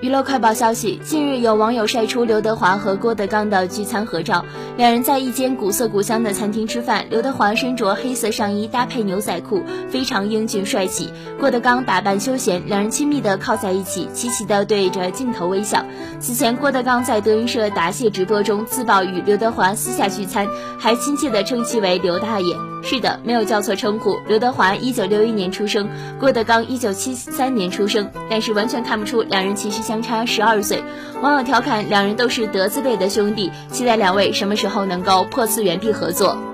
娱乐快报消息：近日有网友晒出刘德华和郭德纲的聚餐合照，两人在一间古色古香的餐厅吃饭。刘德华身着黑色上衣搭配牛仔裤，非常英俊帅气；郭德纲打扮休闲，两人亲密地靠在一起，齐齐地对着镜头微笑。此前，郭德纲在德云社答谢直播中自曝与刘德华私下聚餐，还亲切地称其为刘大爷。是的，没有叫错称呼。刘德华一九六一年出生，郭德纲一九七三年出生，但是完全看不出两人其实相差十二岁。网友调侃两人都是德字辈的兄弟，期待两位什么时候能够破次元壁合作。